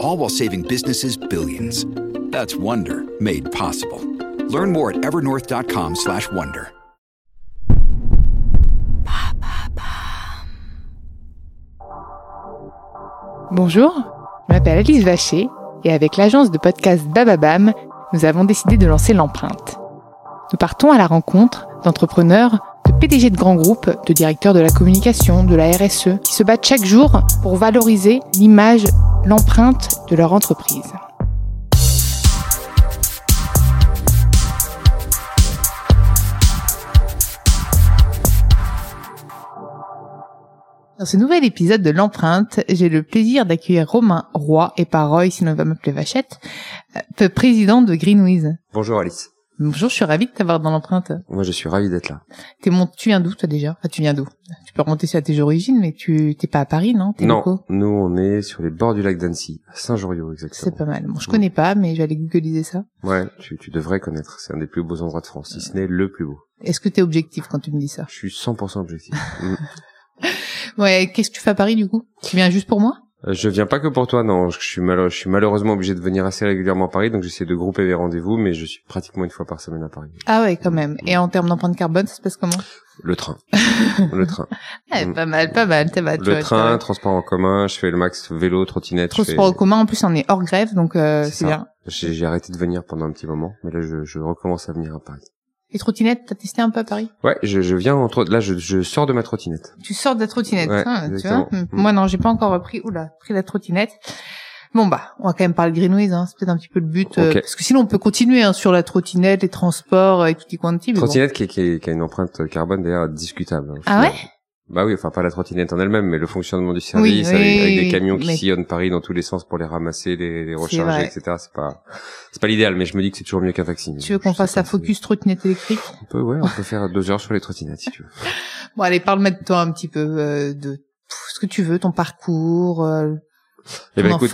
All while saving businesses billions. That's Wonder made possible. Learn more at evernorth.com slash wonder. Bonjour, je m'appelle Alice Vacher et avec l'agence de podcast Bababam, nous avons décidé de lancer l'empreinte. Nous partons à la rencontre d'entrepreneurs, de PDG de grands groupes, de directeurs de la communication, de la RSE, qui se battent chaque jour pour valoriser l'image, l'empreinte de leur entreprise. Dans ce nouvel épisode de l'empreinte, j'ai le plaisir d'accueillir Romain Roy et pas Roy, sinon il va m'appeler Vachette, euh, président de Greenwiz. Bonjour Alice. Bonjour, je suis ravie de t'avoir dans l'empreinte. Moi, je suis ravi d'être là. T'es mon... Tu viens d'où, toi, déjà? Ah, Tu viens d'où? Peux remonter sur tes origines, mais tu t'es pas à Paris, non? T'es Non, locaux? nous, on est sur les bords du lac d'Annecy, à Saint-Joriot, exactement. C'est pas mal. Bon, je connais pas, mais aller googliser ça. Ouais, tu, tu devrais connaître. C'est un des plus beaux endroits de France, si ce n'est le plus beau. Est-ce que t'es objectif quand tu me dis ça? Je suis 100% objectif. Mm. Ouais, qu'est-ce que tu fais à Paris, du coup? Tu viens juste pour moi? Je viens pas que pour toi, non. Je suis, malheureux, je suis malheureusement obligé de venir assez régulièrement à Paris, donc j'essaie de grouper les rendez-vous, mais je suis pratiquement une fois par semaine à Paris. Ah ouais, quand même. Et en termes d'empreinte carbone, ça se passe comment? Le train. le train. Mm. Pas mal, pas mal, Le vois, train, transport en commun, je fais le max vélo, trottinette. Transport en commun, en plus, on est hors grève, donc euh, C'est bien. J'ai j'ai arrêté de venir pendant un petit moment, mais là, je, je recommence à venir à Paris. Et trottinette, t'as testé un peu à Paris? Ouais, je, je viens entre là, je, je sors de ma trottinette. Tu sors de la trottinette, Ouais, hein, tu vois exactement. Mm. Mm. Moi non, j'ai pas encore repris, oula, pris la trottinette. Bon bah, on va quand même parler de Greenways, hein. c'est peut-être un petit peu le but, euh, Ok. parce que sinon on peut continuer hein, sur la trottinette, les transports euh, et tout y quanti. mais bon. Trottinette qui, qui, qui a une empreinte carbone d'ailleurs discutable. hein, Ah ouais? Bah oui, enfin pas la trottinette en elle-même, mais le fonctionnement du service Oui, avec, oui, avec des camions qui mais- sillonnent Paris dans tous les sens pour les ramasser, les, recharger, etc. C'est pas, c'est pas l'idéal, mais je me dis que c'est toujours mieux qu'un taxi. Tu veux qu'on fasse si- focus trottinette électrique? On peut, ouais, on peut faire deux heures sur les trottinettes si tu veux. Bon allez, parle-moi de toi un petit peu, euh, de ce que tu veux, ton parcours. euh, Eh ben écoute,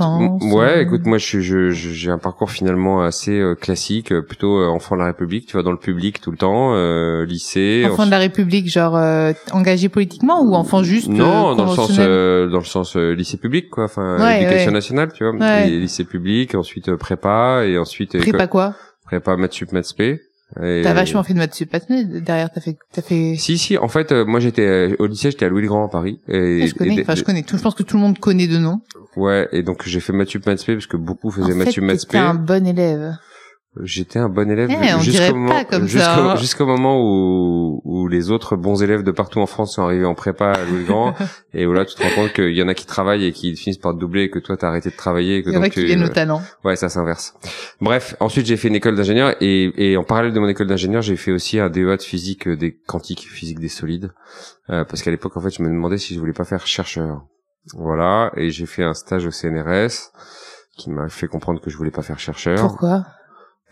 ouais, euh. écoute, moi je suis, je, je- j'ai un parcours finalement assez euh, classique, euh, plutôt euh, enfant de la République, tu vois, dans le public tout le temps, euh, lycée. enfant de la République, genre euh, engagé politiquement ou enfant juste euh, Non, dans le sens, euh, dans le sens euh, lycée public, quoi. Enfin, Ouais, éducation ouais. nationale, tu vois. Ouais. Et lycée public, ensuite euh, prépa, et ensuite Prépa quoi? prépa maths sup maths spé. T'as vachement fait de maths sup, derrière t'as fait, t'as fait. Si, si. En fait, euh, moi j'étais euh, au lycée, j'étais à Louis le Grand à Paris. Et, Ah, je connais, enfin je connais tout. Je pense que tout le monde connaît de nom. Ouais, et donc j'ai fait maths sup maths parce que beaucoup faisaient en maths sup maths un bon élève. J'étais un bon élève Eh, on jusqu'au moment, jusqu'au, hein. jusqu'au moment où, où les autres bons élèves de partout en France sont arrivés en prépa à Louis Grand. et voilà, tu te rends compte qu'il y en a qui travaillent et qui finissent par te doubler et que toi t'as arrêté de travailler. Et que Il y en a donc qui tu- viennent au talent. Ouais, ça s'inverse. Bref, ensuite j'ai fait une école d'ingénieur et, et en parallèle de mon école d'ingénieur, j'ai fait aussi un DEA de physique euh, des quantiques, physique des solides, Euh, parce qu'à l'époque en fait, je me demandais si je voulais pas faire chercheur. Voilà, et j'ai fait un stage au CNRS qui m'a fait comprendre que je voulais pas faire chercheur Pourquoi?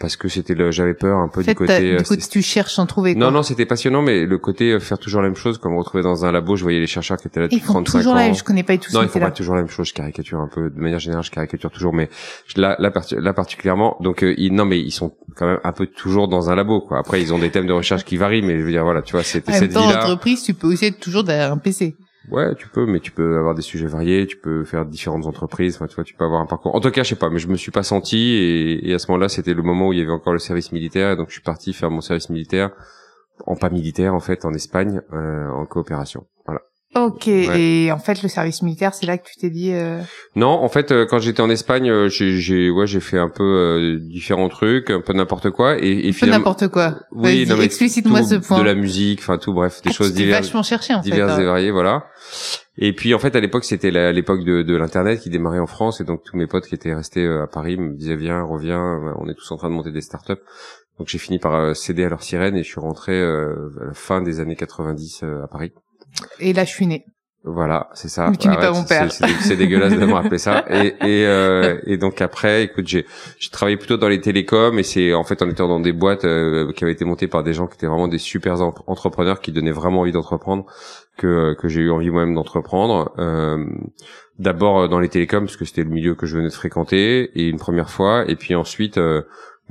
Parce que c'était le j'avais peur un peu En fait, du côté euh, du coup, tu cherches sans trouver. Quoi. non non c'était passionnant mais le côté euh, faire toujours la même chose comme me retrouver dans un labo je voyais les chercheurs qui étaient là Ils depuis font 35 toujours ans la même. Je connais pas du tout. non, ils font pas toujours la même chose. Je caricature un peu, de manière générale, je caricature toujours, mais là, là, là particulièrement. Donc, euh, ils, non, mais ils sont quand même un peu toujours dans un labo, quoi. Après, ils ont des thèmes de recherche qui varient, mais je veux dire, voilà, tu vois, c'était En cette vie-là. entreprise, tu peux aussi être toujours derrière un PC. Ouais, tu peux, mais tu peux avoir des sujets variés, tu peux faire différentes entreprises. Enfin, tu vois, tu peux avoir un parcours. En tout cas, je sais pas, mais je me suis pas senti, et, et à ce moment-là, c'était le moment où il y avait encore le service militaire, et donc je suis parti faire mon service militaire en pas militaire, en fait, en Espagne, euh, en coopération. Voilà. Ok. Et en fait, le service militaire, c'est là que tu t'es dit. Euh... Non, en fait, euh, quand j'étais en Espagne, euh, j'ai, ouais, j'ai fait un peu euh, différents trucs, un peu n'importe quoi, et, et finalement. n'importe quoi. Oui, non, mais explicite-moi ce point. De la musique, enfin tout, bref, des ah, choses diverses. vachement cherché en diverses fait. Diverses et variées, voilà. Et puis en fait, à l'époque, c'était l'époque de, de l'internet qui démarrait en France, et donc tous mes potes qui étaient restés à Paris me disaient viens, reviens, on est tous en train de monter des startups. Donc j'ai fini par céder à leur sirène et je suis rentré à la fin des années 90 à Paris. Et là, je suis né. Voilà, c'est ça. Mais tu n'es pas mon père. C'est dégueulasse de me rappeler ça. Et, et, euh, et donc après, écoute, j'ai travaillé plutôt dans les télécoms et c'est en fait en étant dans des boîtes euh, qui avaient été montées par des gens qui étaient vraiment des super entrepreneurs qui donnaient vraiment envie d'entreprendre que que j'ai eu envie moi-même d'entreprendre. Euh, D'abord dans les télécoms parce que c'était le milieu que je venais de fréquenter et une première fois et puis ensuite euh,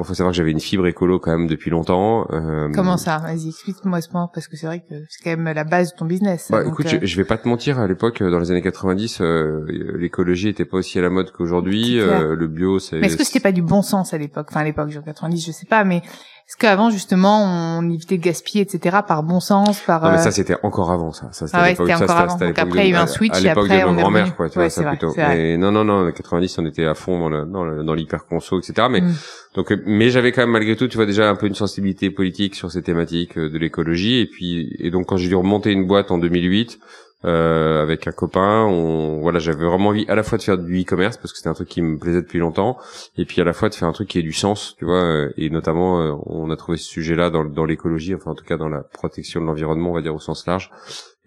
Bon, faut savoir que j'avais une fibre écolo quand même depuis longtemps. Euh... Comment ça? Vas-y, explique-moi ce point parce que c'est vrai que c'est quand même la base de ton business. Bah, écoute, euh, je, vais pas te mentir. À l'époque, dans les années 90, euh, l'écologie était pas aussi à la mode qu'aujourd'hui. Euh, le bio, c'est. Mais est-ce que c'était pas du bon sens à l'époque? Enfin, à l'époque, genre 90, je sais pas, mais est-ce qu'avant justement on évitait de gaspiller, etc. par bon sens, par. Non mais ça euh, c'était encore avant ça. ça c'était ah ouais, c'était encore avant. Donc après il y a eu un switch. À, l'époque de ma grand-mère quoi, tu vois ça plutôt. Mais non non non, 90 on était à fond dans le, dans, le, dans l'hyper conso, etc. Mais mm. donc mais j'avais quand même malgré tout tu vois déjà un peu une sensibilité politique sur ces thématiques euh, de l'écologie et puis et donc quand j'ai dû remonter une boîte en 2008 euh, avec un copain. On, voilà, j'avais vraiment envie à la fois de faire du e-commerce parce que c'était un truc qui me plaisait depuis longtemps, et puis à la fois de faire un truc qui ait du sens, tu vois. Euh, et notamment, euh, on a trouvé ce sujet-là dans, dans l'écologie, enfin en tout cas dans la protection de l'environnement, on va dire au sens large.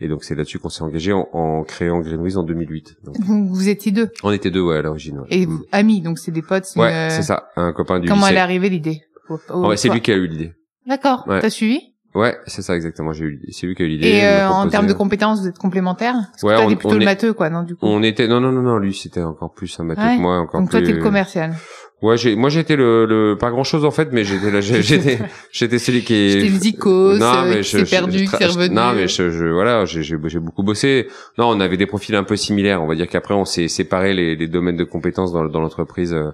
Et donc c'est là-dessus qu'on s'est engagé en, en, créant Greenwiz en 2008. Donc, vous étiez deux. On était deux, ouais, à l'origine. Et vous, amis, donc c'est des potes. Ouais, c'est ça, un copain du Comment elle est arrivée l'idée? Ouais, C'est lui qui a eu l'idée. D'accord. T'as suivi? Ouais, c'est ça exactement. J'ai eu, c'est lui qui a eu l'idée. Et euh, en termes de compétences, vous êtes complémentaires? Ouais, on, plutôt le matheux, quoi, non du coup. On était, non, non, non, non, lui c'était encore plus un matheux que moi, encore Donc plus. toi t'es le commercial. Ouais, j'ai, moi j'étais le, le, pas grand chose en fait, mais j'étais là, j'étais, j'étais celui qui. J'étais le zikos, non mais je, perdu, qui est revenu. Non mais je, je voilà, j'ai, j'ai beaucoup bossé. Non, on avait des profils un peu similaires. On va dire qu'après on s'est séparé les, les domaines de compétences dans, dans l'entreprise. Euh, euh,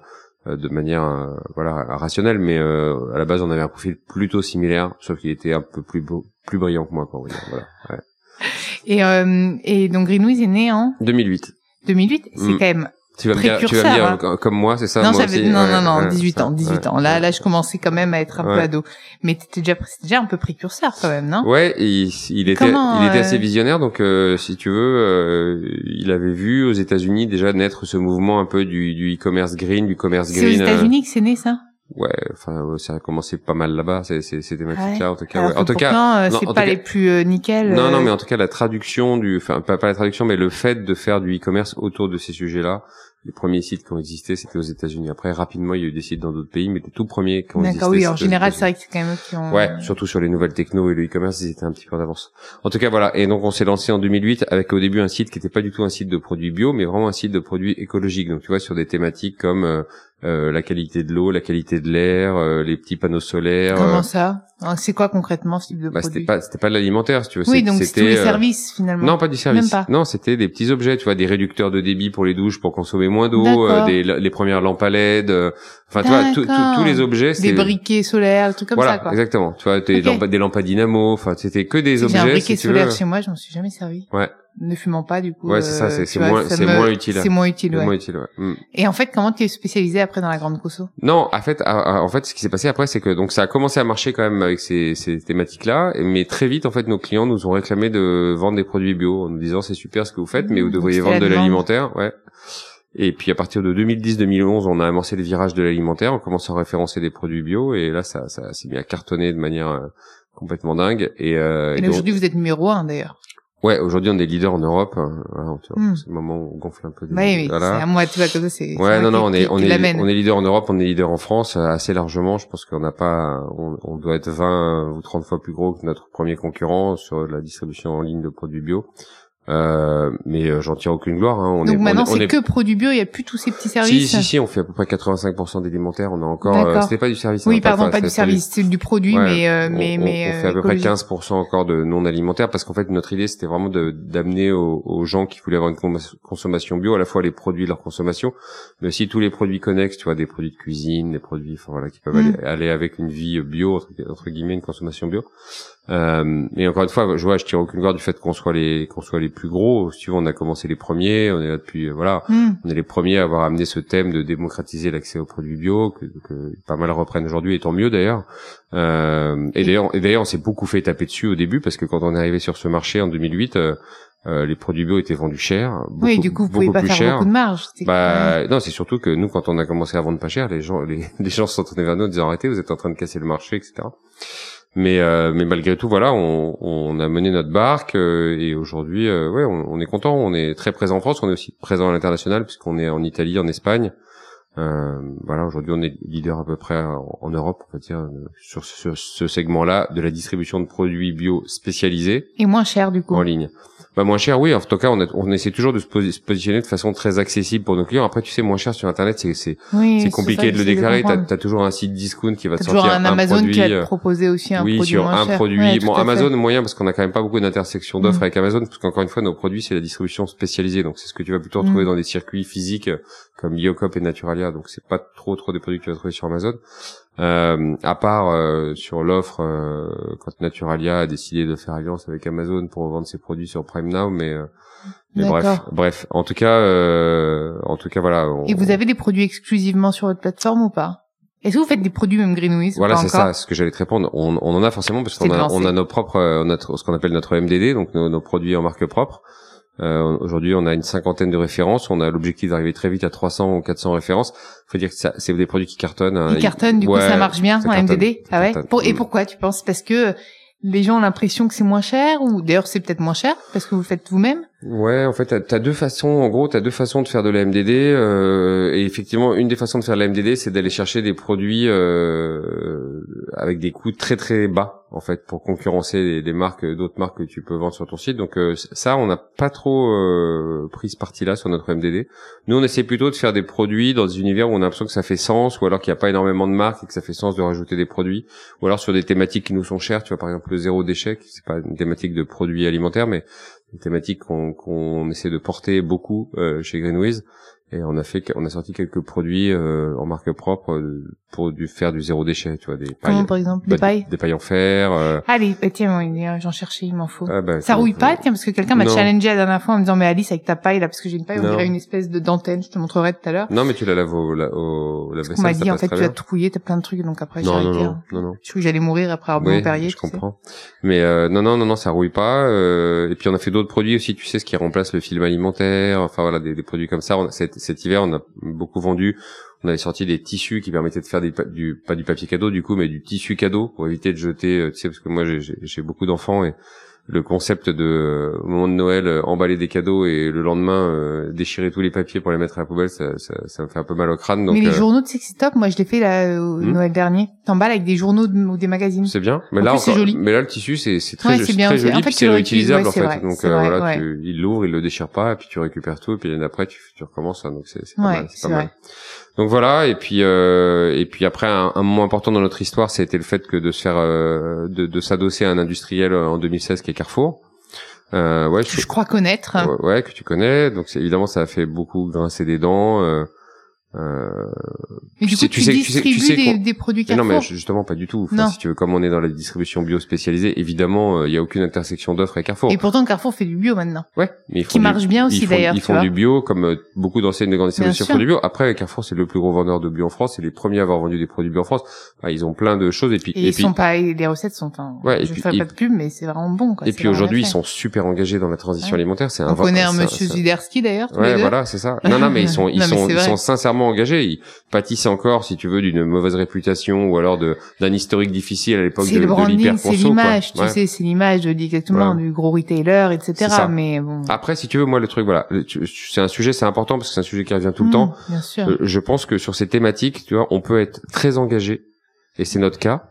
de manière euh, voilà rationnelle mais euh, à la base on avait un profil plutôt similaire sauf qu'il était un peu plus beau, plus brillant que moi quoi voilà ouais. et euh, et donc Greenwiz est né en 2008 2008 c'est mm. quand même tu vas me dire, tu vas me dire hein. comme moi, c'est ça Non, moi aussi, non, non, non, 18 ans, 18 ans. Là, là, je commençais quand même à être un peu ado. Mais t'étais déjà, déjà un peu précurseur quand même, non? Ouais, il, il était, il était assez euh, visionnaire. Donc, euh, si tu veux, euh, il avait vu aux États-Unis déjà naître ce mouvement un peu du, du e-commerce green, du commerce green. C'est aux États-Unis que c'est né ça? Ouais, enfin ça a commencé pas mal là-bas ces, ces, ces thématiques-là en tout cas. Ouais. En tout cas, c'est pas les plus nickel. Non, non, mais en tout cas la traduction du, enfin pas, pas la traduction, mais le fait de faire du e-commerce autour de ces sujets-là, les premiers sites qui ont existé, c'était aux États-Unis. Après, rapidement, il y a eu des sites dans d'autres pays, mais les tout premiers qui ont existé. D'accord, oui, en général, c'est vrai que c'est quand même eux qui ont. Ouais, surtout sur les nouvelles techno et le e-commerce, ils étaient un petit peu en avance. En tout cas, voilà. Et donc, on s'est lancé en 2008 avec au début un site qui n'était pas du tout un site de produits bio, mais vraiment un site de produits écologiques. Donc, tu vois, sur des thématiques comme euh, euh, la qualité de l'eau, la qualité de l'air, euh, les petits panneaux solaires. Comment euh, ça C'est quoi concrètement ce type de bah, produit? C'était pas, c'était pas de l'alimentaire, si tu veux. Oui, donc c'était les services finalement. Non, pas du service. Même pas. Non, c'était des petits objets, tu vois, des réducteurs de débit pour les douches pour consommer moins d'eau, des les premières lampes à LED. Enfin, tu vois, tous les objets. Des briquets solaires, tout comme voilà, ça, quoi. exactement. Tu vois, des, lampes, des lampes à dynamo. Enfin, c'était que des objets. J'ai un briquet solaire chez moi, je m'en suis jamais servi. Ouais ne fumant pas du coup. Ouais, c'est ça, euh, c'est moins, c'est moins utile. C'est moins utile, ouais. moins utile, ouais. Mm. Et en fait, comment tu es spécialisé après dans la grande conso Non, en fait, en fait, ce qui s'est passé après, c'est que donc ça a commencé à marcher quand même avec ces, ces thématiques-là, mais très vite, en fait, nos clients nous ont réclamé de vendre des produits bio en nous disant c'est super ce que vous faites, mais vous mmh, devriez vendre de l'alimentaire, ouais. Et puis à partir de 2010-2011, on a amorcé le virage de l'alimentaire, on commence à référencer des produits bio, et là, ça, ça s'est mis à cartonner de manière euh, complètement dingue. Et, euh, et aujourd'hui, vous êtes numéro un d'ailleurs. Ouais, aujourd'hui on est leader en Europe. Hein. Voilà, hmm. C'est le moment où on gonfle un peu. Des... Oui, oui. Voilà. C'est à moi, tu vois, comme ça, c'est. Ouais, non, non, on est, on est, on est leader en Europe, on est leader en France euh, assez largement. Je pense qu'on n'a pas, on, on, doit être 20 ou 30 fois plus gros que notre premier concurrent sur la distribution en ligne de produits bio. Euh, mais euh, j'en tire aucune gloire. Hein. On Donc maintenant c'est que produits bio, il y a plus tous ces petits services. Si si si, on fait à peu près 85% d'élémentaires. On a encore. Euh, c'était pas du service. Oui, pardon, pas, du service, c'est du produit, mais euh, mais on, mais. On fait à peu près 15% encore de non alimentaire parce qu'en fait notre idée c'était vraiment d'amener aux, aux, gens qui voulaient avoir une consommation bio à la fois les produits de leur consommation, mais aussi tous les produits connexes, tu vois, des produits de cuisine, des produits, enfin voilà, qui peuvent mm. aller, aller, avec une vie bio entre, entre guillemets, une consommation bio. Euh, mais encore une fois, je vois, je tire aucune garde du fait qu'on soit les qu'on soit les plus gros. Si tu veux, on a commencé les premiers, on est là depuis euh, voilà, Hmm. on est les premiers à avoir amené ce thème de démocratiser l'accès aux produits bio, que, que pas mal reprennent aujourd'hui, et tant mieux d'ailleurs. Euh, et d'ailleurs, et d'ailleurs, on s'est beaucoup fait taper dessus au début parce que quand on est arrivé sur ce marché en 2008, euh, euh, les produits bio étaient vendus cher, beaucoup, oui, du coup, vous pouvez pas faire cher. beaucoup de marge. Bah non, c'est surtout que nous, quand on a commencé à vendre pas cher, les gens, les, les gens se sont tournés vers nous en disant arrêtez, vous êtes en train de casser le marché, etc. Mais euh, mais malgré tout, voilà, on, on a mené notre barque euh, et aujourd'hui, euh, ouais, on, on est content. On est très présent en France, on est aussi présent à l'international puisqu'on est en Italie, en Espagne. Euh, voilà, aujourd'hui, on est leader à peu près en, en Europe, on va dire, euh, sur ce, ce segment-là de la distribution de produits bio spécialisés Et moins cher, du coup. en ligne. Bah moins cher, oui. En tout cas, on, a- on essaie toujours de se, posi- se positionner de façon très accessible pour nos clients. Après, tu sais, moins cher sur Internet, c'est c'est Oui, compliqué de le déclarer. T'as as toujours un site discount qui va te T'as toujours sortir un Amazon produit. qui va te euh, proposer aussi un oui, produit sur moins un cher. produit. Ouais, bon. Amazon moyen parce qu'on a quand même pas beaucoup d'intersections d'offres Mm. avec Amazon parce qu'encore une fois, nos produits c'est la distribution spécialisée. Donc c'est ce que tu vas plutôt retrouver Mm. dans des circuits physiques euh, comme Biocop et Naturalia. Donc c'est pas trop trop des produits que tu vas trouver sur Amazon. Euh, à part euh, sur l'offre euh, quand Naturalia a décidé de faire alliance avec Amazon pour vendre ses produits sur Prime Now, mais, euh, mais bref, bref. En tout cas, euh, en tout cas voilà. on- Et vous avez des produits exclusivement sur votre plateforme ou pas? Est-ce que vous faites des produits même Greenwiz Voilà, c'est ça, ce que j'allais te répondre. On, on en a forcément parce qu'on a, on a nos propres, euh, notre, ce qu'on appelle notre MDD, donc nos, nos produits en marque propre. Euh, Aujourd'hui, on a une cinquantaine de références. On a l'objectif d'arriver très vite à 300 ou 400 références. Faut dire que ça, c'est des produits qui cartonnent. hein. Ils cartonnent, du coup ça marche bien ça en cartonne, MDD Ah ouais. Pour- Et Mm. pourquoi tu penses? Parce que les gens ont l'impression que c'est moins cher ou d'ailleurs c'est peut-être moins cher parce que vous le faites vous-même? Ouais, en fait, t'as as deux façons. En gros, t'as deux façons de faire de la MDD. euh, et effectivement, une des façons de faire de la MDD, c'est d'aller chercher des produits euh, avec des coûts très très bas, en fait, pour concurrencer les marques, d'autres marques que tu peux vendre sur ton site. Donc euh, ça, on n'a pas trop euh, pris ce parti-là sur notre MDD. Nous, on essaie plutôt de faire des produits dans des univers où on a l'impression que ça fait sens, ou alors qu'il n'y a pas énormément de marques et que ça fait sens de rajouter des produits, ou alors sur des thématiques qui nous sont chères. Tu vois, par exemple, le zéro déchet, c'est pas une thématique de produits alimentaires, mais une thématique qu'on essaie de porter beaucoup euh, chez Greenwiz et on a fait on a sorti quelques produits euh, en marque propre euh, pour du faire du zéro déchet tu vois des Comment pailles par exemple bah, Des pailles des pailles en fer euh, Allez, bah, tiens, j'en cherchais, il m'en faut. ah, bah, Ça rouille pas, tiens, parce que quelqu'un m'a challengé la dernière fois en me disant, mais Alice, avec ta paille, là, parce que j'ai une paille, on Non. dirait une espèce de dentelle, je te montrerai tout à l'heure. non mais tu la laves au, la- au la Parce qu'on m'a dit, en fait, tu as tout rouillé, t'as plein de trucs, donc après, non non arrêté. non hein. non non Je crois que j'allais mourir après avoir oui, Perrier, je tu sais. comprends. Mais euh, non, non, non, non, ça rouille pas. euh, et puis on a fait d'autres produits aussi, tu sais, ce qui remplace le film alimentaire. Enfin voilà, des produits comme ça. Cet, hiver, on a beaucoup vendu. On avait sorti des tissus qui permettaient de faire du pas du papier cadeau du coup, mais du tissu cadeau pour éviter de jeter. euh, Tu sais, parce que moi j'ai beaucoup d'enfants et le concept de euh, au moment de Noël euh, emballer des cadeaux et le lendemain euh, déchirer tous les papiers pour les mettre à la poubelle, ça, ça, ça me fait un peu mal au crâne. Donc mais les euh, journaux de Sexy Top, moi, je l'ai fait là, au Hmm. Noël dernier. T'emballes avec des journaux de- ou des magazines. C'est bien, mais En là plus, c'est encore- joli. mais là le tissu c'est c'est très, Ouais, c'est très joli En fait, c'est le réutilisable en fait. Donc euh, voilà, tu, il l'ouvre, il le déchire pas, et puis tu récupères tout, et puis l'année après tu, tu recommences. hein, donc c'est c'est pas c'est mal. Donc voilà, et puis euh, et puis après un, un moment important dans notre histoire, c'était le fait que de se faire euh, de, de s'adosser à un industriel euh, en 2016 qui est Carrefour. Euh, ouais, Que je crois connaître. ouais, ouais, que tu connais. Donc c'est évidemment ça a fait beaucoup grincer des dents. Euh, euh, Mais tu du sais- coup, tu tu, sais- tu sais- tu sais des, des produits mais non, Carrefour. mais justement pas du tout. Enfin, si tu veux, comme on est dans la distribution bio spécialisée, évidemment, il y a aucune intersection d'offres avec Carrefour. Et pourtant, Carrefour fait du bio maintenant. Ouais, mais ils font Qui du- marche bien aussi, ils font- d'ailleurs, Ils tu font du bio, comme euh, beaucoup d'enseignes de grande distribution font du bio. Après, Carrefour, c'est le plus gros vendeur de bio en France. C'est les premiers à avoir vendu des produits bio en France. Enfin, ils ont plein de choses. Et puis, Et, et, ils puis, sont pas, les recettes sont, Ouais, je puis- ferai pas de pub, mais c'est vraiment bon, quoi. et puis aujourd'hui, ils sont super engagés dans la transition Ouais. alimentaire. C'est un On connaît un monsieur Zuderski, d'ailleurs, Ouais, voilà, c'est ça. Non, non, mais ils sont, ils sont, c'est engagés. Ils pâtissent encore, si tu veux, d'une mauvaise réputation ou alors d'un historique difficile à l'époque de, le de branding, c'est l'image, tu Ouais. sais, c'est l'image de exactement du gros retailer, etc. Mais bon. Après, si tu veux, moi, le truc, voilà, c'est un sujet, c'est important parce que c'est un sujet qui revient tout le Hmm, temps. Bien sûr. Euh, je pense que sur ces thématiques, tu vois, on peut être très engagé, et c'est notre cas,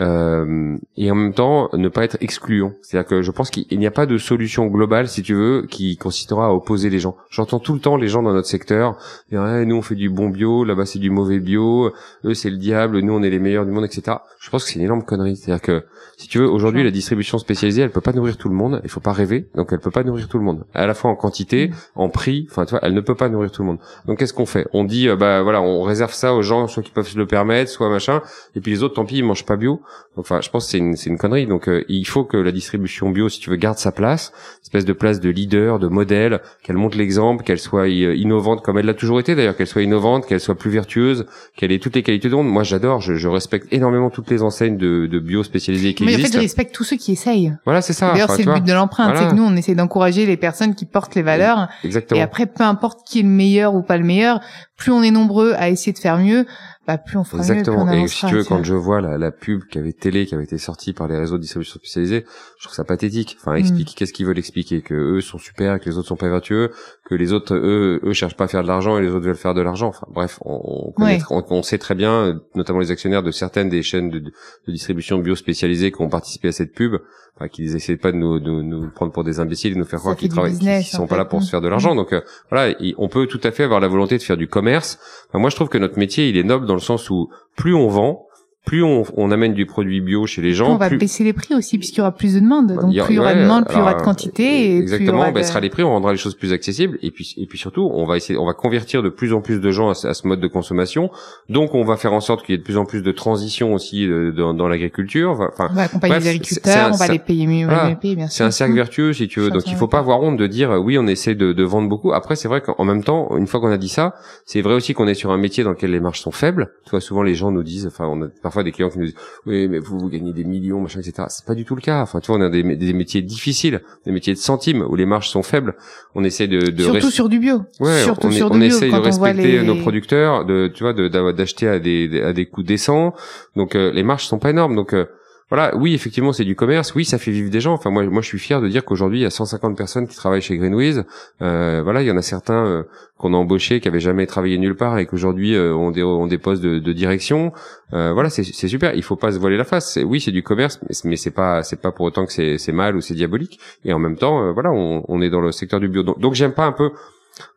euh, et en même temps ne pas être excluant. C'est-à-dire que je pense qu'il n'y a pas de solution globale, si tu veux, qui consistera à opposer les gens. J'entends tout le temps les gens dans notre secteur dire Eh, nous on fait du bon bio, là-bas c'est du mauvais bio, eux c'est le diable, nous on est les meilleurs du monde, etc. Je pense que c'est une énorme connerie. C'est-à-dire que si tu veux, aujourd'hui la distribution spécialisée, elle peut pas nourrir tout le monde. Il faut pas rêver, donc elle peut pas nourrir tout le monde. À la fois en quantité, Mm. en prix, enfin tu vois, elle ne peut pas nourrir tout le monde. Donc qu'est-ce qu'on fait? On dit euh, bah voilà, on réserve ça aux gens soit qui peuvent se le permettre, soit machin, et puis les autres tant pis ils mangent pas bio. Enfin, je pense que c'est une, c'est une connerie. Donc, euh, il faut que la distribution bio, si tu veux, garde sa place, espèce de place de leader, de modèle, qu'elle montre l'exemple, qu'elle soit euh, innovante comme elle l'a toujours été d'ailleurs, qu'elle soit innovante, qu'elle soit plus vertueuse, qu'elle ait toutes les qualités de monde. Moi, j'adore, je, je, respecte énormément toutes les enseignes de, de bio spécialisées qui Mais existent. en fait, je respecte tous ceux qui essayent. Voilà, c'est ça. D'ailleurs, Enfin, c'est le but de l'empreinte, Voilà. c'est que nous, on essaie d'encourager les personnes qui portent les valeurs. Exactement. Et après, peu importe qui est le meilleur ou pas le meilleur, plus on est nombreux à essayer de faire mieux, bah plus on fera mieux, plus Exactement. on Et si tu veux, quand je vois la, la pub qui avait télé, qui avait été sortie par les réseaux de distribution spécialisés, je trouve ça pathétique. Enfin, Mm. explique qu'est-ce qu'ils veulent expliquer, que eux sont super, que les autres sont pas vertueux, que les autres, eux, eux cherchent pas à faire de l'argent et les autres veulent faire de l'argent. Enfin, bref, on, on, connaît- on, on sait très bien, notamment les actionnaires de certaines des chaînes de, de distribution bio spécialisées qui ont participé à cette pub, enfin, qu'ils essaient pas de nous, de nous prendre pour des imbéciles et nous faire croire qu'ils travaillent, qu'ils sont pas là pour se faire de l'argent. Donc euh, voilà, et on peut tout à fait avoir la volonté de faire du commerce. Enfin, moi, je trouve que notre métier, il est noble dans le sens où plus on vend, plus on, on amène du produit bio chez les Plus gens, on va plus baisser les prix aussi puisqu'il y aura plus de demande. Bah, Donc a- plus il y aura de demande, plus il y aura de quantité et plus y exactement, on baissera les prix, on rendra les choses plus accessibles et puis et puis surtout, on va essayer, on va convertir de plus en plus de gens à, ce- à ce mode de consommation. Donc, on va faire en sorte qu'il y ait de plus en plus de transition aussi euh, dans, dans l'agriculture. Enfin, On va accompagner Bref, les agriculteurs, un- on va les payer mieux, voilà. mieux payer, bien sûr. c'est un cercle vertueux si tu veux. Donc, il faut pas avoir honte de dire euh, oui, on essaie de, de vendre beaucoup. Après, c'est vrai qu'en même temps, une fois qu'on a dit ça, c'est vrai aussi qu'on est sur un métier dans lequel les marges sont faibles. Tu vois, souvent les gens nous disent, enfin, on a parfois des clients qui nous disent, oui, mais vous, vous gagnez des millions, machin, etc. C'est pas du tout le cas. Enfin, tu vois, on a des, des métiers difficiles, des métiers de centimes où les marges sont faibles. On essaie de, de Surtout sur du bio. Ouais, Surtout on, sur on bio. de respecter les... nos producteurs, de tu vois, de- d'acheter à des à des coûts décents. Donc euh, les marges sont pas énormes. Donc euh, voilà, oui, effectivement, c'est du commerce. Oui, ça fait vivre des gens. Enfin, moi, moi, je suis fier de dire qu'aujourd'hui, il y a 150 personnes qui travaillent chez Greenwiz. Euh, voilà, il y en a certains euh, qu'on a embauchés qui avaient jamais travaillé nulle part et qu'aujourd'hui euh, ont des postes de, de direction. Euh, voilà, c'est super. Il faut pas se voiler la face. Oui, c'est du commerce, mais, c'est- pas c'est pas pour autant que c'est c'est mal ou c'est diabolique. Et en même temps, euh, voilà, on, on est dans le secteur du bio. Donc, donc j'aime pas un peu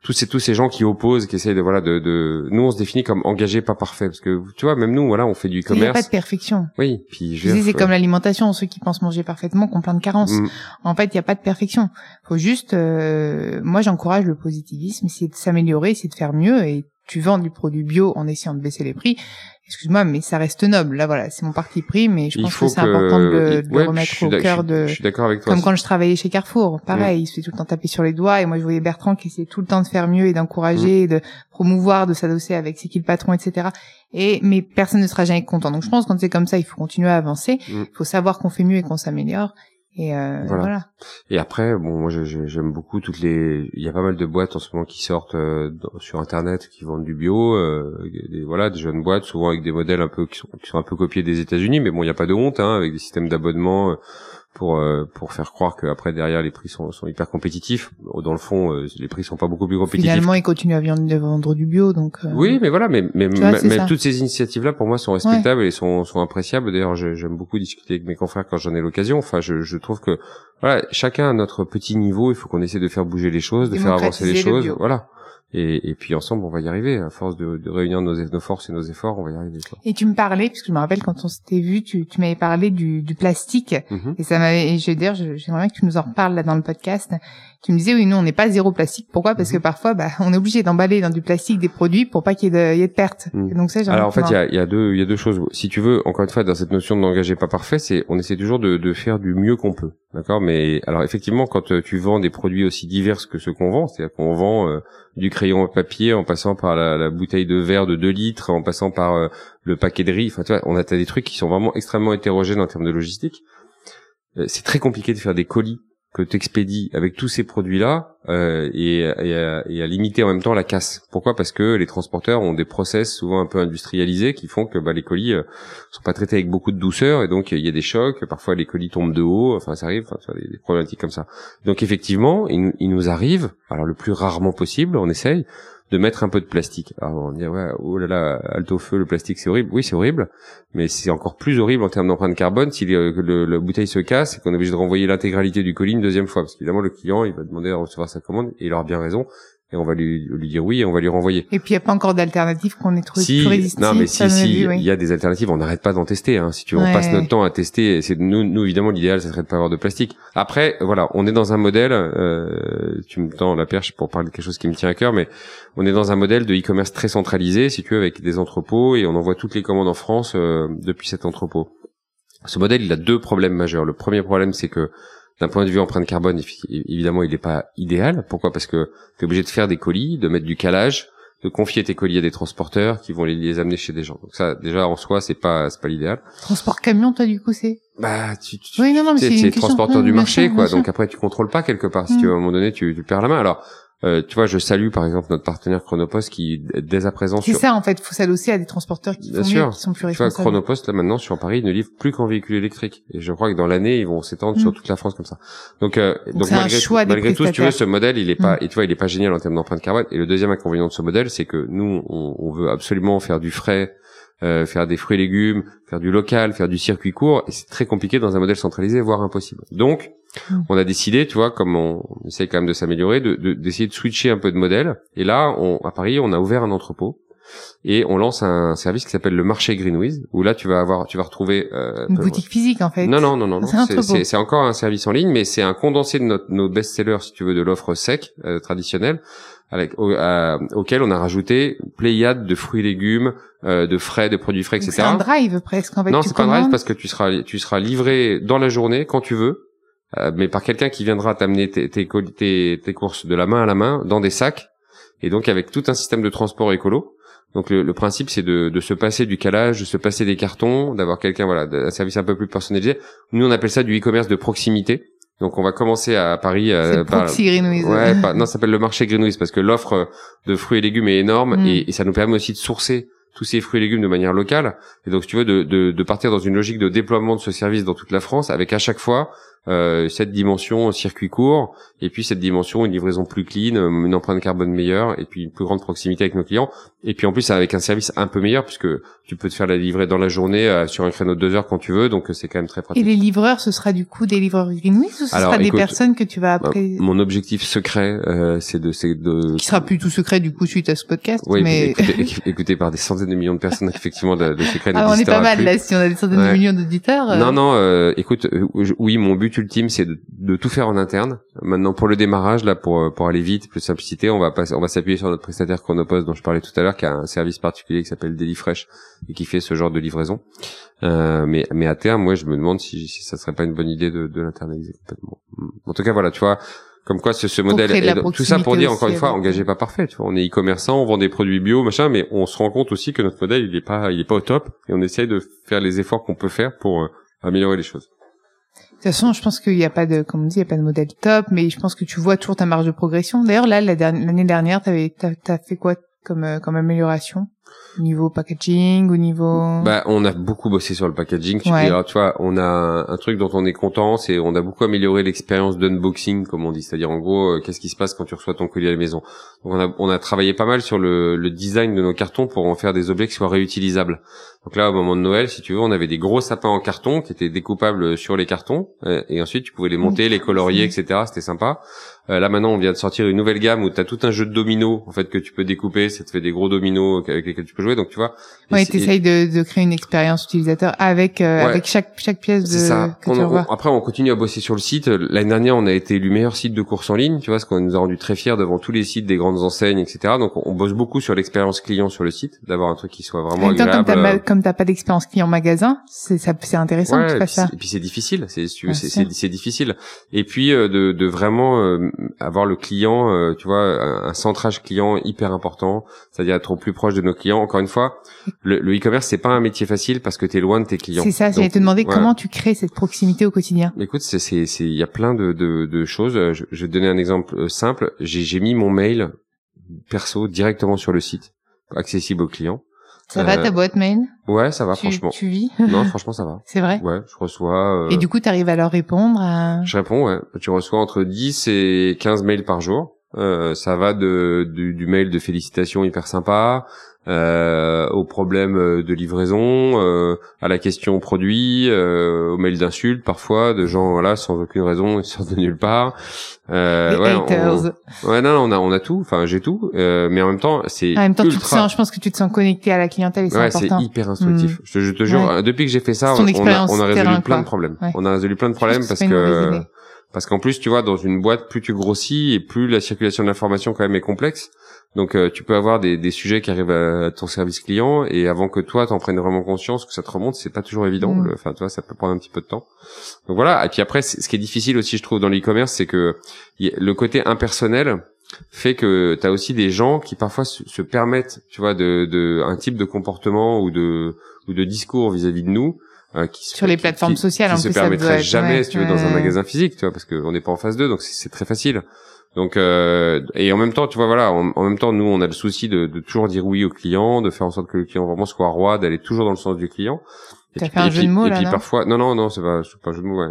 tous ces tous ces gens qui opposent, qui essayent de voilà de, de nous on se définit comme engagés pas parfaits parce que tu vois même nous voilà on fait du Il n'y a pas commerce. de perfection. Oui, puis je c'est comme l'alimentation, ceux qui pensent manger parfaitement ont plein de carences. Mm. En fait, il n'y a pas de perfection. Faut juste, euh, moi, j'encourage le positivisme, essayer de s'améliorer, essayer de faire mieux. Et tu vends du produit bio en essayant de baisser les prix. Excuse-moi, mais ça reste noble. Là, voilà, c'est mon parti pris, mais je pense que c'est important de le, de ouais, remettre au cœur de. Je suis d'accord avec toi. Comme quand je travaillais chez Carrefour, pareil, il se fait tout le temps taper sur les doigts, et moi je voyais Bertrand qui essayait tout le temps de faire mieux et d'encourager, et de promouvoir, de s'adosser avec c'est qui le patron, etc. Et mais personne ne sera jamais content. Donc je pense que quand c'est comme ça, il faut continuer à avancer. Mm. Il faut savoir qu'on fait mieux et qu'on s'améliore. Et euh, Voilà. voilà. Et après, bon, moi j'aime beaucoup toutes les. Il y a pas mal de boîtes en ce moment qui sortent euh, sur internet qui vendent du bio. euh, des, voilà, des jeunes boîtes, souvent avec des modèles un peu qui sont, qui sont un peu copiés des États-Unis, mais bon, il n'y a pas de honte, hein, avec des systèmes d'abonnement. Pour euh, pour faire croire que après derrière les prix sont, sont hyper compétitifs dans le fond euh, les prix sont pas beaucoup plus compétitifs Finalement, ils continuent à vendre, du bio, donc. euh, Oui, mais voilà, mais mais, vois, mais- toutes ces initiatives-là pour moi sont respectables et sont sont appréciables. D'ailleurs, j'aime beaucoup discuter avec mes confrères quand j'en ai l'occasion. Enfin, je, je trouve que voilà, chacun à notre petit niveau, il faut qu'on essaie de faire bouger les choses, de faire avancer les le choses, voilà. Et, et puis ensemble, on va y arriver. À force de, de réunir nos, nos forces et nos efforts, on va y arriver. Quoi. Et tu me parlais, puisque je me rappelle quand on s'était vu, tu, tu m'avais parlé du, du plastique. Mhm. Et ça m'avait, et je veux dire, j'aimerais bien que tu nous en reparles là dans le podcast. Tu me disais, oui, nous, on n'est pas zéro plastique. Pourquoi? Parce Mhm. que parfois, bah, on est obligé d'emballer dans du plastique des produits pour pas qu'il y ait de, il y ait de pertes. Mhm. Donc ça, Alors en fait, il y a, y a deux, il y a deux choses. Si tu veux, encore une fois, dans cette notion d'engager pas parfait, c'est on essaie toujours de, de faire du mieux qu'on peut, d'accord? Mais alors effectivement, quand euh, tu vends des produits aussi divers que ceux qu'on vend, c'est-à-dire qu'on vend euh, du crayon à papier, en passant par la, la bouteille de verre de 2 litres, en passant par euh, le paquet de riz. Enfin, tu vois, on a des trucs qui sont vraiment extrêmement hétérogènes en termes de logistique. Euh, c'est très compliqué de faire des colis que tu avec tous ces produits-là euh, et, et, à, limiter en même temps la casse. Pourquoi? Parce que les transporteurs ont des process souvent un peu industrialisés qui font que bah, les colis euh, sont pas traités avec beaucoup de douceur et donc il y a des chocs. Parfois les colis tombent de haut. Enfin ça arrive. Des, problématiques comme ça. Donc effectivement, il, il nous arrive, alors le plus rarement possible, on essaye de mettre un peu de plastique. Alors on dit ouais, oh là là, alto feu, le plastique c'est horrible. Oui c'est horrible, mais c'est encore plus horrible en termes d'empreinte carbone si le, le- la bouteille se casse et qu'on est obligé de renvoyer l'intégralité du colis une deuxième fois. Parce qu'évidemment le client il va demander à recevoir sa commande et il aura bien raison et on va lui, lui dire oui et on va lui renvoyer. Et puis, il n'y a pas encore d'alternative qu'on ait trouvé Si, plus non mais si, si, il y a des alternatives, on n'arrête pas d'en tester. Hein. Si tu veux, on passe notre temps à tester. C'est nous, nous évidemment, l'idéal, ça serait de pas avoir de plastique. Après, voilà, on est dans un modèle. Euh, tu me tends la perche pour parler de quelque chose qui me tient à cœur, mais on est dans un modèle de e-commerce très centralisé, si tu veux, avec des entrepôts et on envoie toutes les commandes en France euh, depuis cet entrepôt. Ce modèle, il a deux problèmes majeurs. Le premier problème, c'est que d'un point de vue empreinte carbone, évidemment, il n'est pas idéal. Pourquoi? Parce que tu es obligé de faire des colis, de mettre du calage, de confier tes colis à des transporteurs qui vont les, les amener chez des gens. Donc ça, déjà en soi, c'est pas c'est pas l'idéal. Transport camion, toi du coup, c'est? Bah tu, tu oui, non, non, mais c'est transporteur du marché, quoi. Donc après, tu contrôles pas quelque part. Si tu veux, à un moment donné, tu, tu perds la main. Alors euh, tu vois, je salue par exemple notre partenaire Chronopost qui dès à présent. C'est ça en fait, faut s'adosser à des transporteurs qui, font mieux, qui sont plus responsables. Tu vois, Chronopost là maintenant sur Paris ne livre plus qu'en véhicule électrique et je crois que dans l'année ils vont s'étendre sur mm. toute la France comme ça. Donc, euh, donc, malgré, tout, malgré tout, tu veux, ce modèle il est pas, mm. et tu vois, il est pas génial en termes d'empreinte carbone. Et le deuxième inconvénient de ce modèle, c'est que nous on, on veut absolument faire du frais. Euh, faire des fruits et légumes, faire du local, faire du circuit court, et c'est très compliqué dans un modèle centralisé, voire impossible. Donc, Mm. On a décidé, tu vois, comme on, essaie quand même de s'améliorer, de, d'essayer de, switcher un peu de modèle. Et là, on, à Paris, on a ouvert un entrepôt et on lance un service qui s'appelle le marché Greenwiz où là tu vas avoir tu vas retrouver euh, une boutique physique en fait non non non non, non. c'est encore un service en ligne mais c'est un condensé de notre, nos best-sellers si tu veux de l'offre sec euh, traditionnelle avec auquel on a rajouté pléiade de fruits et légumes euh, de frais de produits frais etc c'est un drive presque en fait non c'est pas un drive parce que tu seras tu seras livré dans la journée quand tu veux euh, mais par quelqu'un qui viendra t'amener tes, tes, tes, courses de la main à la main dans des sacs, et donc avec tout un système de transport écolo. Donc le, principe c'est de, de, se passer du calage, de se passer des cartons, d'avoir quelqu'un voilà un service un peu plus personnalisé. Nous on appelle ça du e-commerce de proximité. Donc on va commencer à Paris. Euh, par, Ouais, non, ça s'appelle le marché Greenwiz parce que l'offre de fruits et légumes est énorme mm. et, et, ça nous permet aussi de sourcer tous ces fruits et légumes de manière locale. Et donc, si tu veux, de, de, de, partir dans une logique de déploiement de ce service dans toute la France, avec à chaque fois euh, cette dimension circuit court, et puis cette dimension une livraison plus clean, euh, une empreinte carbone meilleure, et puis une plus grande proximité avec nos clients. Et puis en plus avec un service un peu meilleur, puisque tu peux te faire la livrer dans la journée euh, sur un créneau de deux heures quand tu veux, donc c'est quand même très pratique. Et les livreurs, ce sera du coup des livreurs Greenwich ou ce sera des personnes que tu vas après Mon objectif secret, c'est de, c'est de. Qui sera plus tout secret du coup suite à ce podcast. Oui, mais écouté, par des centaines de millions de personnes, effectivement, de, de secret. Ah, on est pas mal là si on a des centaines de millions d'auditeurs. Non, non. écoute, oui, mon but ultime, c'est de, tout faire en interne. Maintenant, pour le démarrage, là, pour pour aller vite, plus simplicité, on va pas, on va s'appuyer sur notre prestataire Chronopost dont je parlais tout à l'heure, qui a un service particulier qui s'appelle DeliFresh et qui fait ce genre de livraison. Euh, mais mais à terme, moi, je me demande si, si ça serait pas une bonne idée de, de l'internaliser complètement. En tout cas, voilà, tu vois. Comme quoi, ce, ce modèle, tout ça pour dire encore une fois, engagé pas parfait. Tu vois, on est e-commerçant, on vend des produits bio, machin, mais on se rend compte aussi que notre modèle, il est pas, il est pas au top, et on essaye de faire les efforts qu'on peut faire pour euh, améliorer les choses. De toute façon, je pense qu'il n'y a pas de, comme on dit, il a pas de modèle top, mais je pense que tu vois toujours ta marge de progression. D'ailleurs, là, l'année dernière, t'avais, t'as, fait quoi comme, euh, comme amélioration? Au niveau packaging, au niveau. Bah, on a beaucoup bossé sur le packaging. Tu, tu vois, on a un truc dont on est content, c'est on a beaucoup amélioré l'expérience d'unboxing, comme on dit, c'est-à-dire en gros, euh, qu'est-ce qui se passe quand tu reçois ton colis à la maison? Donc on a on a travaillé pas mal sur le, le design de nos cartons pour en faire des objets qui soient réutilisables. Donc là, au moment de Noël, si tu veux, on avait des gros sapins en carton qui étaient découpables sur les cartons, euh, et ensuite tu pouvais les monter, les colorier, etc. C'était sympa. Euh, là maintenant, on vient de sortir une nouvelle gamme où tu as tout un jeu de dominos en fait que tu peux découper. Ça te fait des gros dominos avec lesquels tu peux jouer. Donc tu vois. Ouais, t'essayes de, de créer une expérience utilisateur avec euh, avec chaque chaque pièce de. Ça. Que tu après, on continue à bosser sur le site. L'année dernière, on a été élu meilleur site de course en ligne. Tu vois, ce qu'on nous a rendu très fiers devant tous les sites des grandes enseignes, etc. Donc on bosse beaucoup sur l'expérience client sur le site, d'avoir un truc qui soit vraiment agréable. Temps, comme t'as pas, d'expérience client magasin, c'est ça, c'est intéressant ouais, que tu fasses ça. Et puis c'est difficile, c'est c'est difficile. Et puis euh, de, de vraiment avoir le client, euh, tu vois, un, centrage client hyper important, c'est-à-dire être au plus proche de nos clients. Encore une fois, le e-commerce c'est pas un métier facile parce que tu es loin de tes clients. C'est ça, j'allais te demander comment tu crées cette proximité au quotidien. Écoute, c'est c'est il y a plein de, de, de choses. Je, je, vais te donner un exemple euh, simple. J'ai mis mon mail perso directement sur le site, accessible aux clients. Ça va ta boîte mail? Ouais, ça va franchement. Tu vis? Non, franchement ça va. C'est vrai? Ouais, je reçois. Euh... Et du coup, tu arrives à leur répondre Je réponds, ouais. Tu reçois entre 10 et 15 mails par jour. Euh, ça va de du, du, mail de félicitations hyper sympa euh, aux problèmes euh, de livraison, euh, à la question produit, euh, aux mails d'insultes parfois de gens voilà sans aucune raison ils sortent de nulle part. Euh, ouais, ouais, non, on a on a tout. Enfin, j'ai tout, euh, mais en même temps, c'est. En même temps, tu te sens, je pense que tu te sens connecté à la clientèle. c'est ouais, c'est hyper instructif. Hmm. Je, je, te jure, depuis que j'ai fait ça, on a, on a, résolu plein de problèmes. On a résolu plein de problèmes parce que parce qu'en plus tu vois dans une boîte plus tu grossis et plus la circulation de l'information quand même est complexe. Donc euh, tu peux avoir des, des, sujets qui arrivent à, ton service client et avant que toi t'en prennes vraiment conscience que ça te remonte c'est pas toujours évident. Mm. enfin tu vois ça peut prendre un petit peu de temps. Donc voilà. Et puis après ce qui est difficile aussi je trouve dans l'e-commerce c'est que le côté impersonnel fait que tu as aussi des gens qui parfois se, permettent tu vois de, de un type de comportement ou de ou de discours vis-à-vis de nous euh, qui sur les plateformes sociales qui, se permettrait jamais si tu veux dans un magasin physique tu vois parce qu'on n'est pas en phase 2 donc c'est très facile donc euh, et en même temps, tu vois, voilà, en, même temps, nous, on a le souci de, de, toujours dire oui au client, de faire en sorte que le client vraiment soit roi, d'aller toujours dans le sens du client. T'as fait un jeu de mots et là, puis parfois, non, non, non, c'est pas, c'est pas un jeu de mots. Ouais.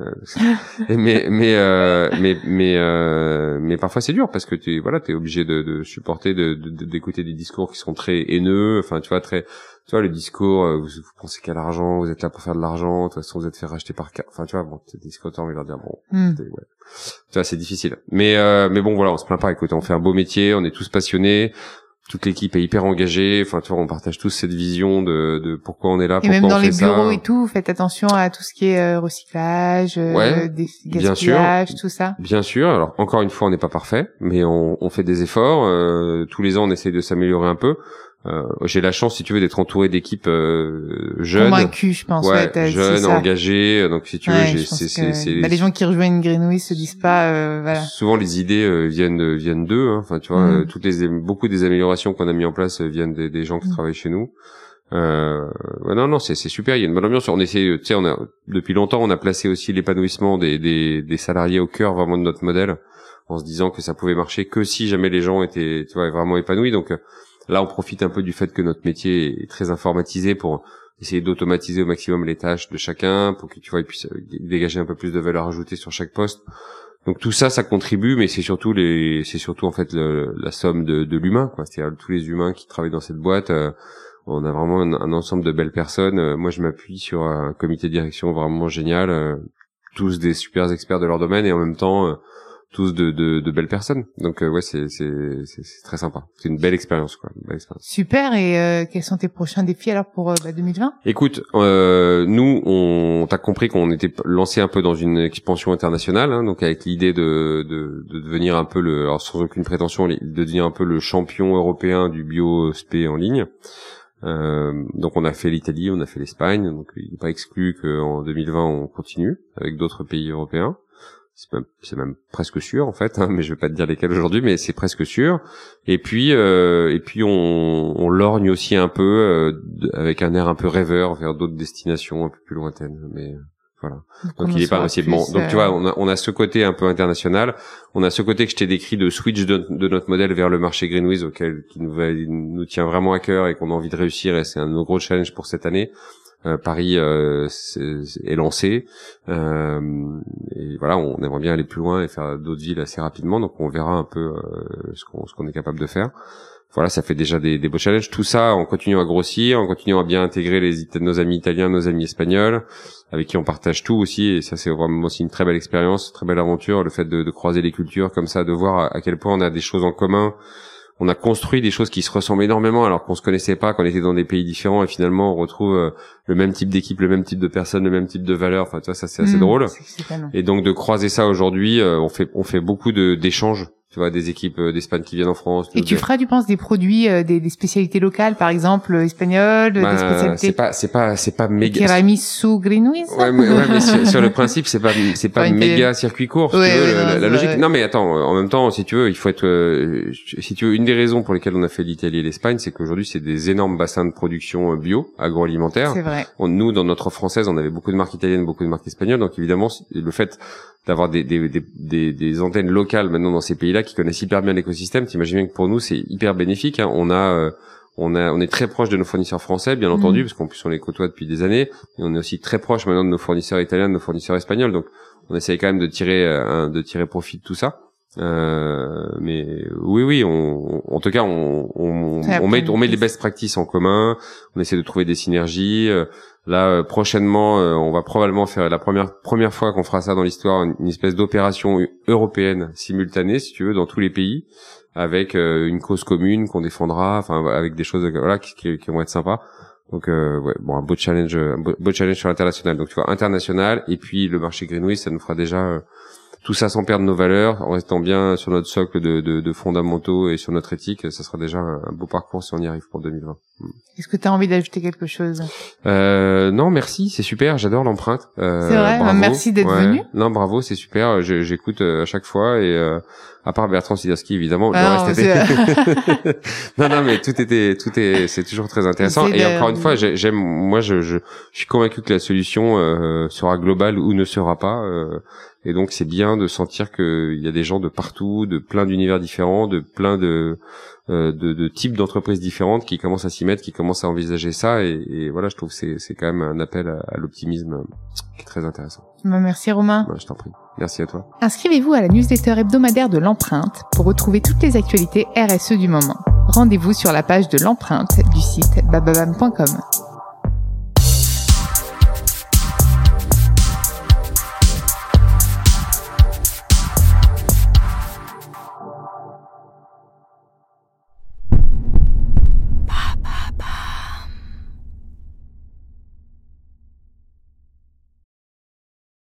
mais mais euh, mais mais euh, mais parfois c'est dur parce que tu voilà, t'es obligé de, de supporter, de, d'écouter des discours qui sont très haineux, enfin tu vois très tu vois le discours euh, vous, pensez qu'à l'argent vous êtes là pour faire de l'argent de toute façon vous êtes fait racheter par enfin tu vois bon des discours on va dire bon hmm. ouais. tu vois c'est difficile mais euh, mais bon voilà on se plaint pas écoute on fait un beau métier on est tous passionnés toute l'équipe est hyper engagée. Enfin, tu vois, on partage tous cette vision de, de pourquoi on est là. Et même dans les bureaux et tout, faites attention à tout ce qui est euh, recyclage, euh, bien sûr, tout ça. Bien sûr. Alors encore une fois, on n'est pas parfait, mais on, on, fait des efforts. Euh, tous les ans, on essaye de s'améliorer un peu. Euh, j'ai la chance, si tu veux, d'être entouré d'équipes euh, jeunes, convaincus, je pense, ouais, jeunes, engagés. Donc, si tu veux, c'est, c'est, bah, les gens qui rejoignent Greenway se disent pas, euh, voilà. Souvent, les idées euh, viennent viennent d'eux. Hein. Enfin, tu vois, mm. toutes les beaucoup des améliorations qu'on a mis en place viennent des, des gens qui mm. travaillent chez nous. Euh, non, non, c'est super. Il y a une bonne ambiance. On essaie, tu sais, on a depuis longtemps, on a placé aussi l'épanouissement des, des, des salariés au cœur vraiment de notre modèle, en se disant que ça pouvait marcher que si jamais les gens étaient, tu vois, vraiment épanouis. Donc Là, on profite un peu du fait que notre métier est très informatisé pour essayer d'automatiser au maximum les tâches de chacun, pour que tu vois, il puisse dégager un peu plus de valeur ajoutée sur chaque poste. Donc tout ça, ça contribue, mais c'est surtout les, c'est surtout en fait la somme de, l'humain, quoi. C'est-à-dire tous les humains qui travaillent dans cette boîte. Euh, on a vraiment un, ensemble de belles personnes. Euh, moi, je m'appuie sur un comité de direction vraiment génial, euh, tous des super experts de leur domaine et en même temps tous de, de, de, belles personnes. Donc euh, ouais, c'est c'est très sympa. C'est une belle expérience quoi. Belle expérience. Super. Et euh, quels sont tes prochains défis alors pour euh, bah, 2020 Écoute, euh, nous on t'a compris qu'on était lancé un peu dans une expansion internationale, hein, donc avec l'idée de, de, de devenir un peu le, alors sans aucune prétention, de devenir un peu le champion européen du bio spé en ligne. Euh, donc on a fait l'Italie, on a fait l'Espagne, donc il n'est pas exclu qu'en 2020 on continue avec d'autres pays européens c'est même, même, presque sûr en fait, hein, mais je vais pas te dire lesquels aujourd'hui, mais c'est presque sûr. Et puis euh, et puis on, on lorgne aussi un peu euh, avec un air un peu rêveur vers d'autres destinations un peu plus lointaines. Mais euh, voilà. Donc, il est pas aussi bon. Donc tu vois, on a, on a ce côté un peu international, on a ce côté que je t'ai décrit de switch de, notre modèle vers le marché Greenwiz auquel qui nous, nous tient vraiment à cœur et qu'on a envie de réussir et c'est un de nos gros challenges pour cette année. Euh, Paris euh, est, lancé euh, et voilà on aimerait bien aller plus loin et faire d'autres villes assez rapidement donc on verra un peu ce qu'on ce qu'on est capable de faire voilà, ça fait déjà des, des, beaux challenges. Tout ça en continuant à grossir, en continuant à bien intégrer les, nos amis italiens, nos amis espagnols, avec qui on partage tout aussi. Et ça, c'est vraiment aussi une très belle expérience, très belle aventure, le fait de, de, croiser les cultures comme ça, de voir à quel point on a des choses en commun on a construit des choses qui se ressemblent énormément alors qu'on se connaissait pas, qu'on était dans des pays différents et finalement on retrouve euh, le même type d'équipe, le même type de personnes, le même type de valeurs. Enfin, tu vois, ça c'est assez mmh, drôle. Et donc de croiser ça aujourd'hui, euh, on fait on fait beaucoup de d'échanges tu vois des équipes euh, d'Espagne qui viennent en France. Et tu feras, tu penses, des produits, euh, des, des, spécialités locales, par exemple espagnoles, des bah, spécialités. C'est pas, c'est pas, c'est pas méga. Tiramisu Greenwiz. Ouais, mais, ouais, mais sur, le principe, c'est pas, c'est pas méga circuit court. tu veux, la, logique. Non, mais attends, en même temps, si tu veux, il faut être, euh, si tu veux, une des raisons pour lesquelles on a fait l'Italie et l'Espagne, c'est qu'aujourd'hui, c'est des énormes bassins de production bio, agroalimentaire. C'est vrai. nous, dans notre française, on avait beaucoup de marques italiennes, beaucoup de marques espagnoles, donc évidemment, le fait d'avoir des, des, des, des, antennes locales maintenant dans ces pays-là qui connaissent hyper bien l'écosystème. T'imagines bien que pour nous c'est hyper bénéfique. Hein. On a euh, on a on est très proche de nos fournisseurs français, bien entendu, mmh. parce qu'en plus on les côtoie depuis des années. Et on est aussi très proche maintenant de nos fournisseurs italiens, de nos fournisseurs espagnols. Donc on essaye quand même de tirer euh, de tirer profit de tout ça. Euh, mais oui, oui, on, en tout cas, on, on, on met, on met les best practices en commun. On essaie de trouver des synergies. Là, euh, prochainement, euh, on va probablement faire la première première fois qu'on fera ça dans l'histoire, une, espèce d'opération européenne simultanée, si tu veux, dans tous les pays, avec euh, une cause commune qu'on défendra, enfin avec des choses voilà qui, qui, vont être sympas. Donc bon, un beau challenge, un beau, challenge sur l'international. Donc tu vois, international et puis le marché Greenway, ça nous fera déjà tout ça sans perdre nos valeurs, en restant bien sur notre socle de fondamentaux et sur notre éthique, ça sera déjà un, beau parcours si on y arrive pour 2020. Est-ce que tu as envie d'ajouter quelque chose? Euh, Non, merci, c'est super, j'adore l'empreinte. Euh, c'est vrai, merci d'être venu. Non, bravo, c'est super, j'écoute euh, à chaque fois et euh, à part Bertrand Siderski évidemment, ah non, non, mais tout était, tout est, c'est toujours très intéressant. Et encore une fois, j'aime, moi, je, je, je, suis convaincu que la solution euh, sera globale ou ne sera pas. Euh, et donc, c'est bien de sentir qu'il y a des gens de partout, de plein d'univers différents, de plein de euh, de, de, types d'entreprises différentes qui commencent à s'y mettre, qui commencent à envisager ça. Et, et voilà, je trouve que c'est, c'est quand même un appel à, l'optimisme qui est très intéressant. Bah, merci Romain. Bah, je t'en prie. Merci à toi. Inscrivez-vous à la newsletter hebdomadaire de l'empreinte pour retrouver toutes les actualités RSE du moment. Rendez-vous sur la page de l'empreinte du site bababam.com.